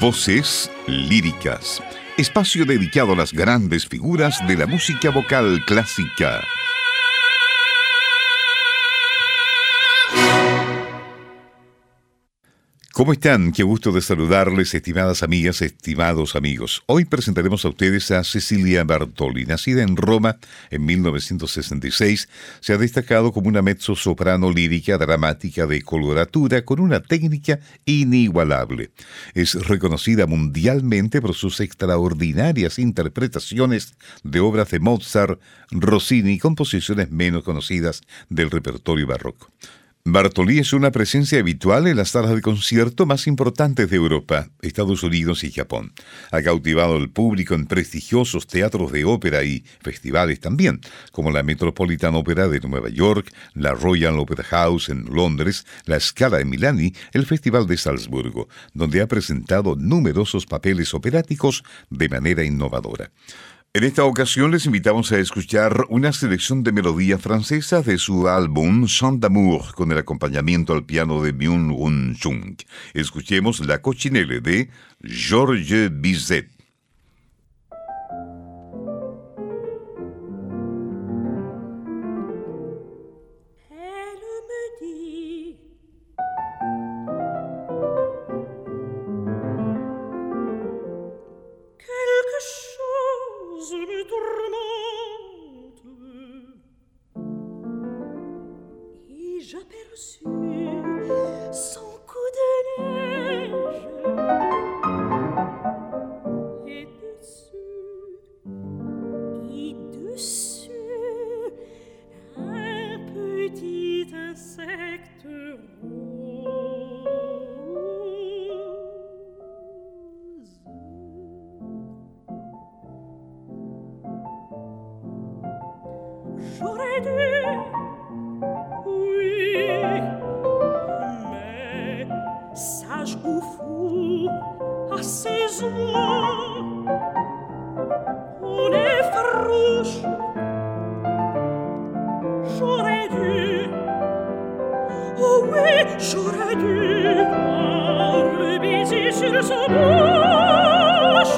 Voces líricas. Espacio dedicado a las grandes figuras de la música vocal clásica. ¿Cómo están? Qué gusto de saludarles, estimadas amigas, estimados amigos. Hoy presentaremos a ustedes a Cecilia Bartoli. Nacida en Roma en 1966, se ha destacado como una mezzo-soprano lírica dramática de coloratura con una técnica inigualable. Es reconocida mundialmente por sus extraordinarias interpretaciones de obras de Mozart, Rossini y composiciones menos conocidas del repertorio barroco. Bartoli es una presencia habitual en las salas de concierto más importantes de Europa, Estados Unidos y Japón. Ha cautivado al público en prestigiosos teatros de ópera y festivales también, como la Metropolitan Opera de Nueva York, la Royal Opera House en Londres, la Scala de Milán y el Festival de Salzburgo, donde ha presentado numerosos papeles operáticos de manera innovadora. En esta ocasión les invitamos a escuchar una selección de melodías francesas de su álbum Chant d'amour con el acompañamiento al piano de Myung-Hun Chung. Escuchemos La Cochinelle de Georges Bizet. Deus. j'aurais dû Oh oui, j'aurais dû Voir le baiser sur sa bouche.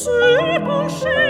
虽不是。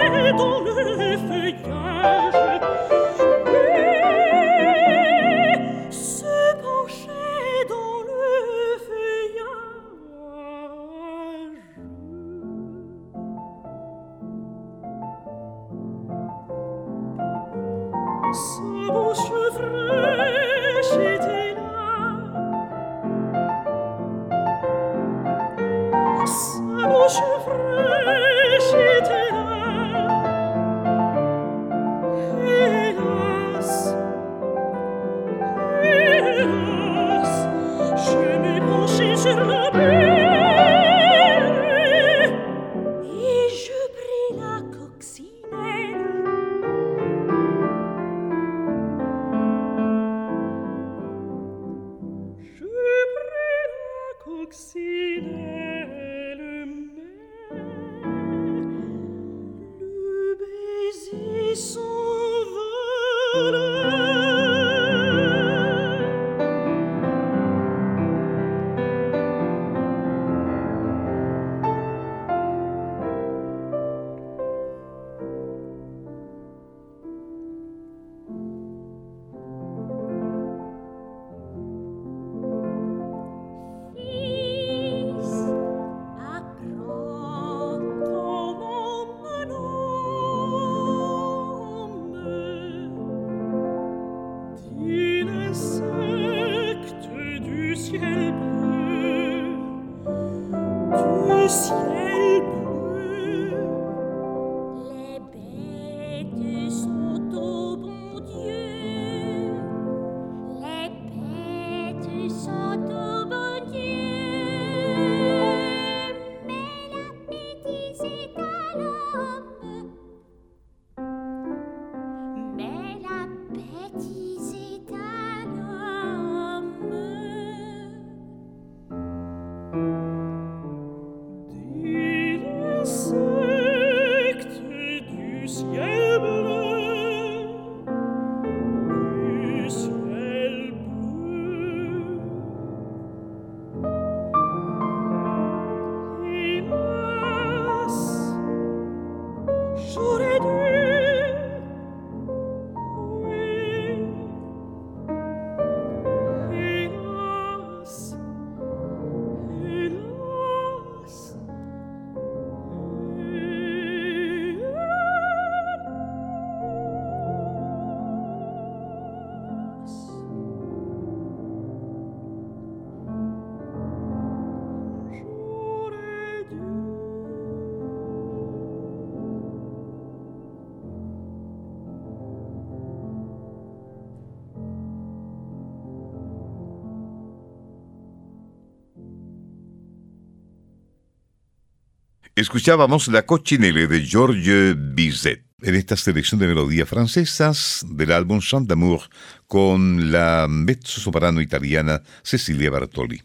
Escuchábamos La Cochinelle de Georges Bizet en esta selección de melodías francesas del álbum Chant d'amour con la mezzo-soprano italiana Cecilia Bartoli.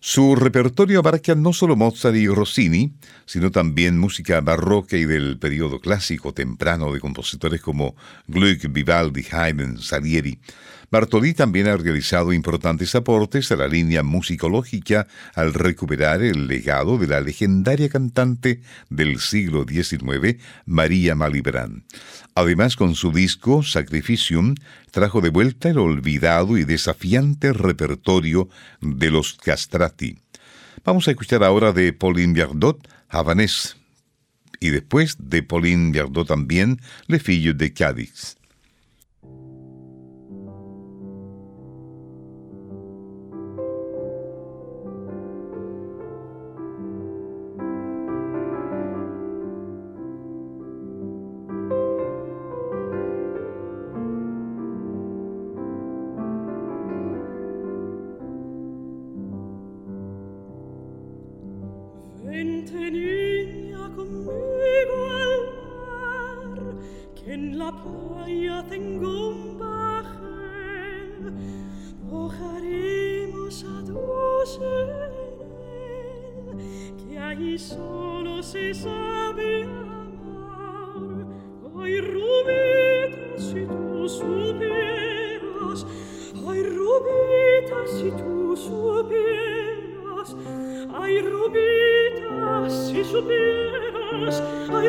Su repertorio abarca no solo Mozart y Rossini, sino también música barroca y del periodo clásico temprano de compositores como Gluck, Vivaldi, Haydn, Salieri. Bartoli también ha realizado importantes aportes a la línea musicológica al recuperar el legado de la legendaria cantante del siglo XIX, María Malibran. Además, con su disco Sacrificium, trajo de vuelta el olvidado y desafiante repertorio de los castrati. Vamos a escuchar ahora de Pauline Viardot, Havanés, y después de Pauline Viardot también, Le Filles de Cádiz. supieras, ay,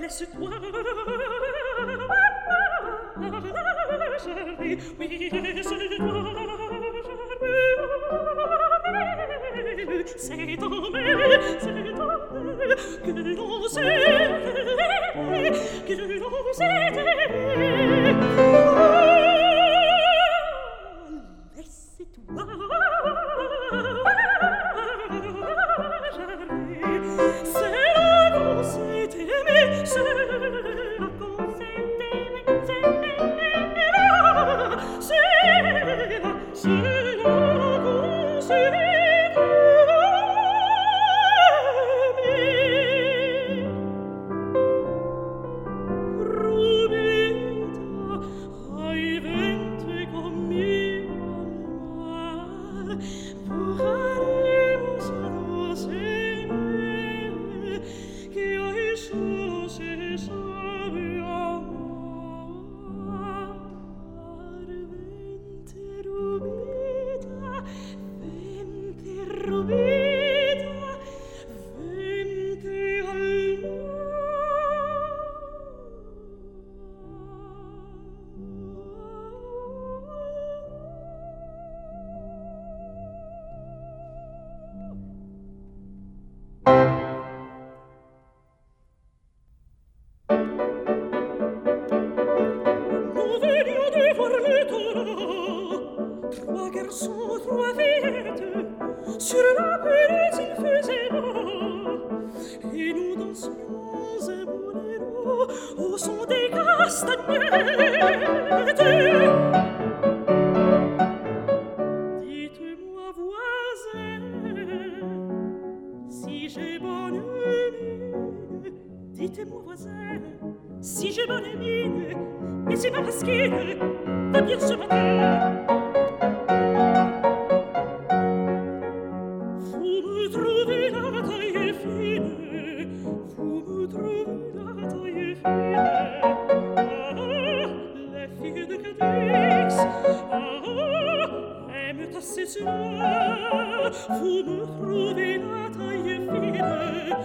laisse-toi Charlie, oui, laisse-toi C'est en elle, c'est en que l'on s'est que chanson trois vêtes sur la pelouse il faisait beau. Et nous dansions un boléro au son des castagnettes Dites-moi, voisin, si j'ai bonne mine, mais c'est pas parce qu'il va bien ce matin.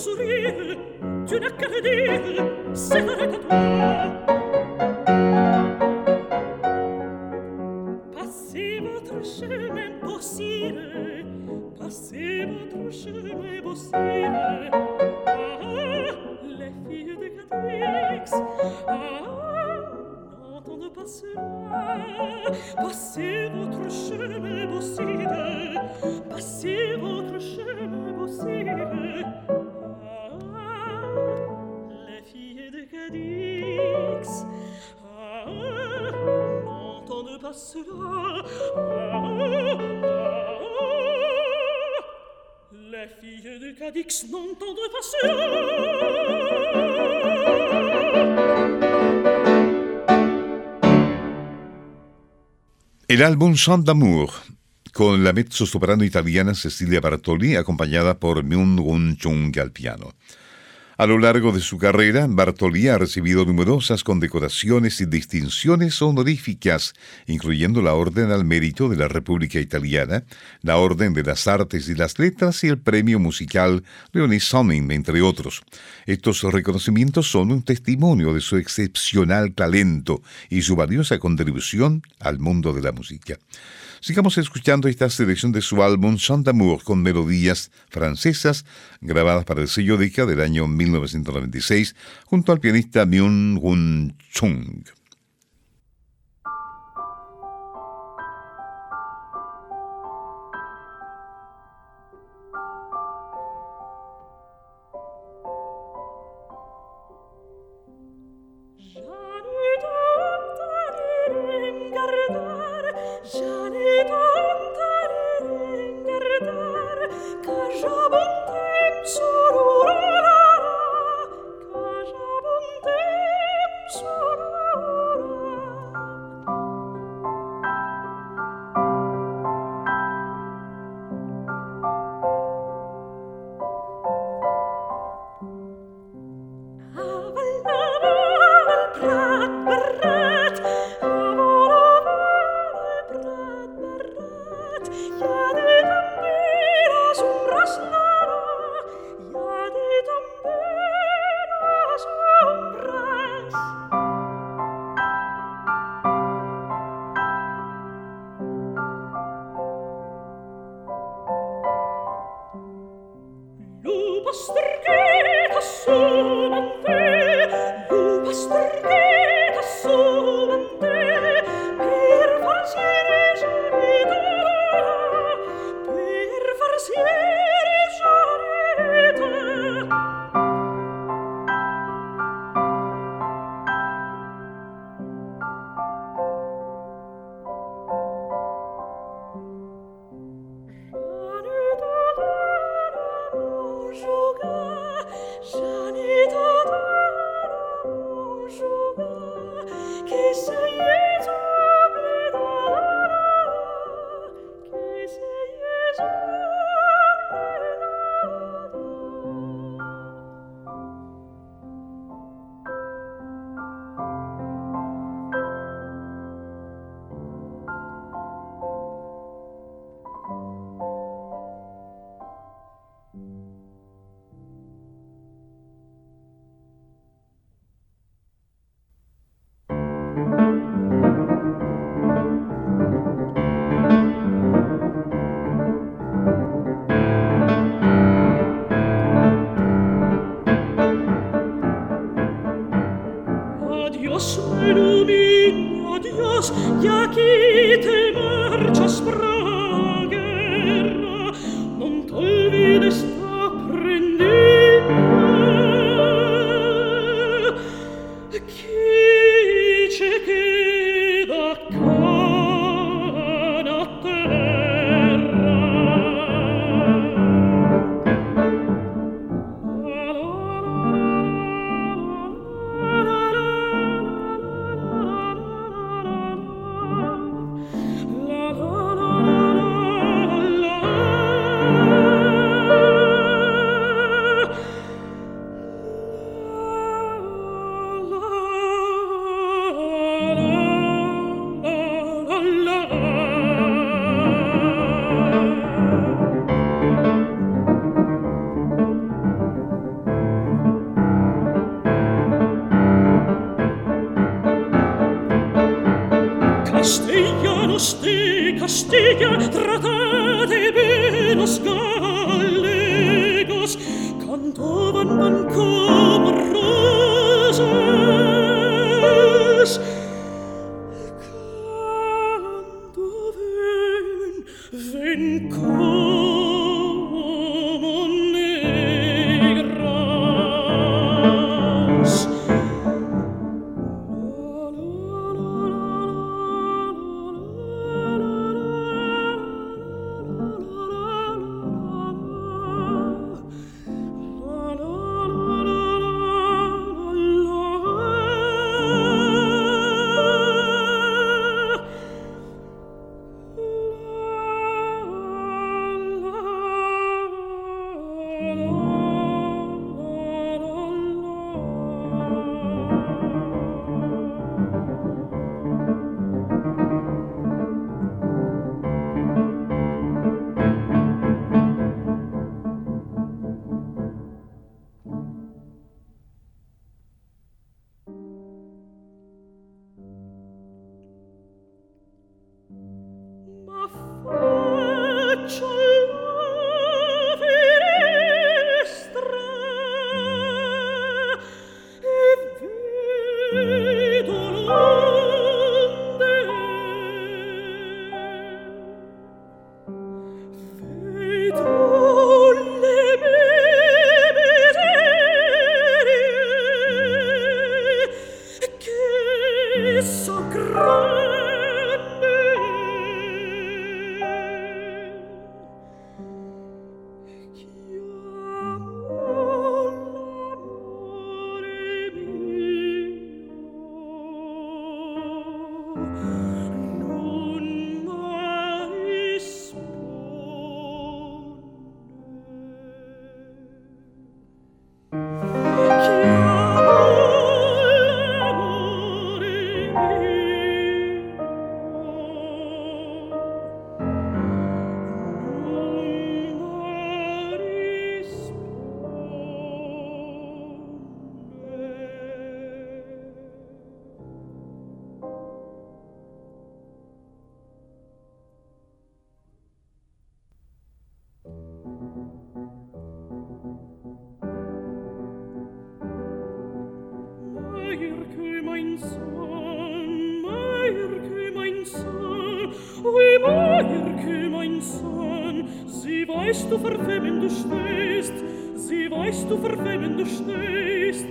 sourire, tu n'as qu'à le dire, c'est vrai que toi. possible toucher mes beaux. Ah, les filles des Cadix ah, n'entendent pas cela. Passez votre chemin, beaux cimes. Votre chemin, beaux. Ah, les filles des Cadix ah, n'entendent pas cela. El álbum Chant d'amour, con la mezzo-soprano italiana Cecilia Bartoli, acompañada por Myung Gun Chung al piano. A lo largo de su carrera, Bartoli ha recibido numerosas condecoraciones y distinciones honoríficas, incluyendo la Orden al Mérito de la República Italiana, la Orden de las Artes y las Letras y el Premio Musical Leonis Sonning, entre otros. Estos reconocimientos son un testimonio de su excepcional talento y su valiosa contribución al mundo de la música. Sigamos escuchando esta selección de su álbum Chant d'amour con melodías francesas grabadas para el sello Decca del año 1996 junto al pianista Myung Gun Chung. Weißt du, vor wem du stehst.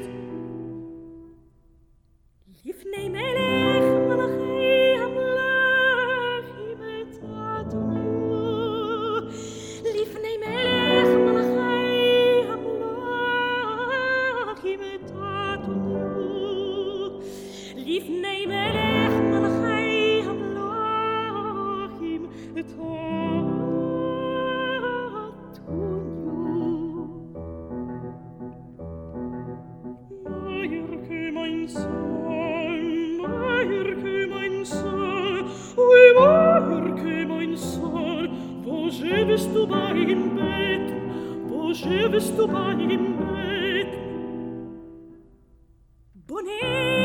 need.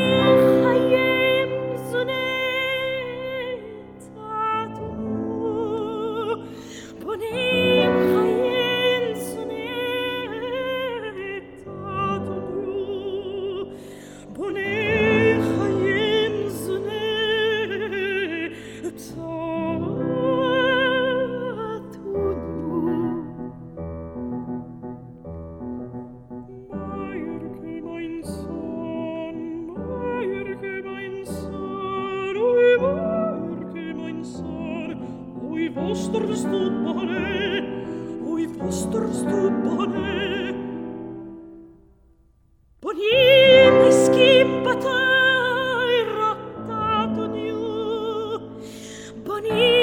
need.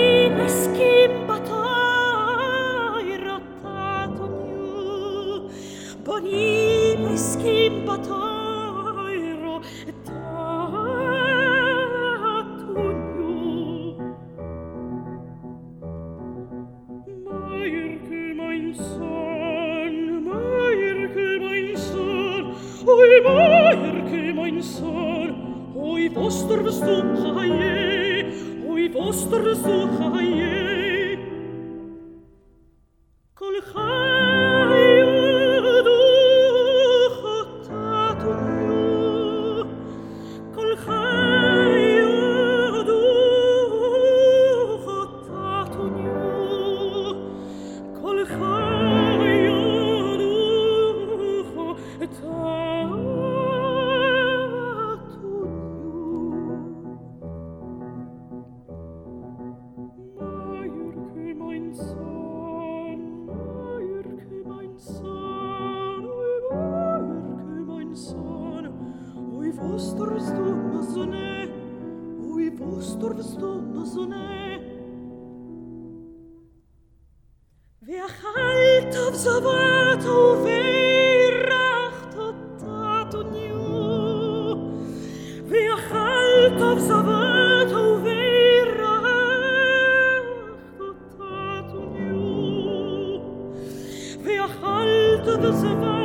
to the survivor.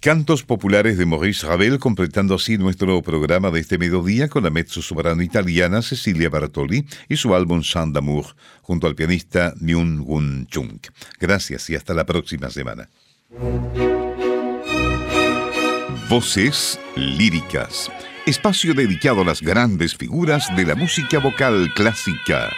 Cantos populares de Maurice Ravel, completando así nuestro programa de este mediodía con la mezzo-soprano italiana Cecilia Bartoli y su álbum Chant d'amour, junto al pianista Myung Gun Chung. Gracias y hasta la próxima semana. Voces líricas. Espacio dedicado a las grandes figuras de la música vocal clásica.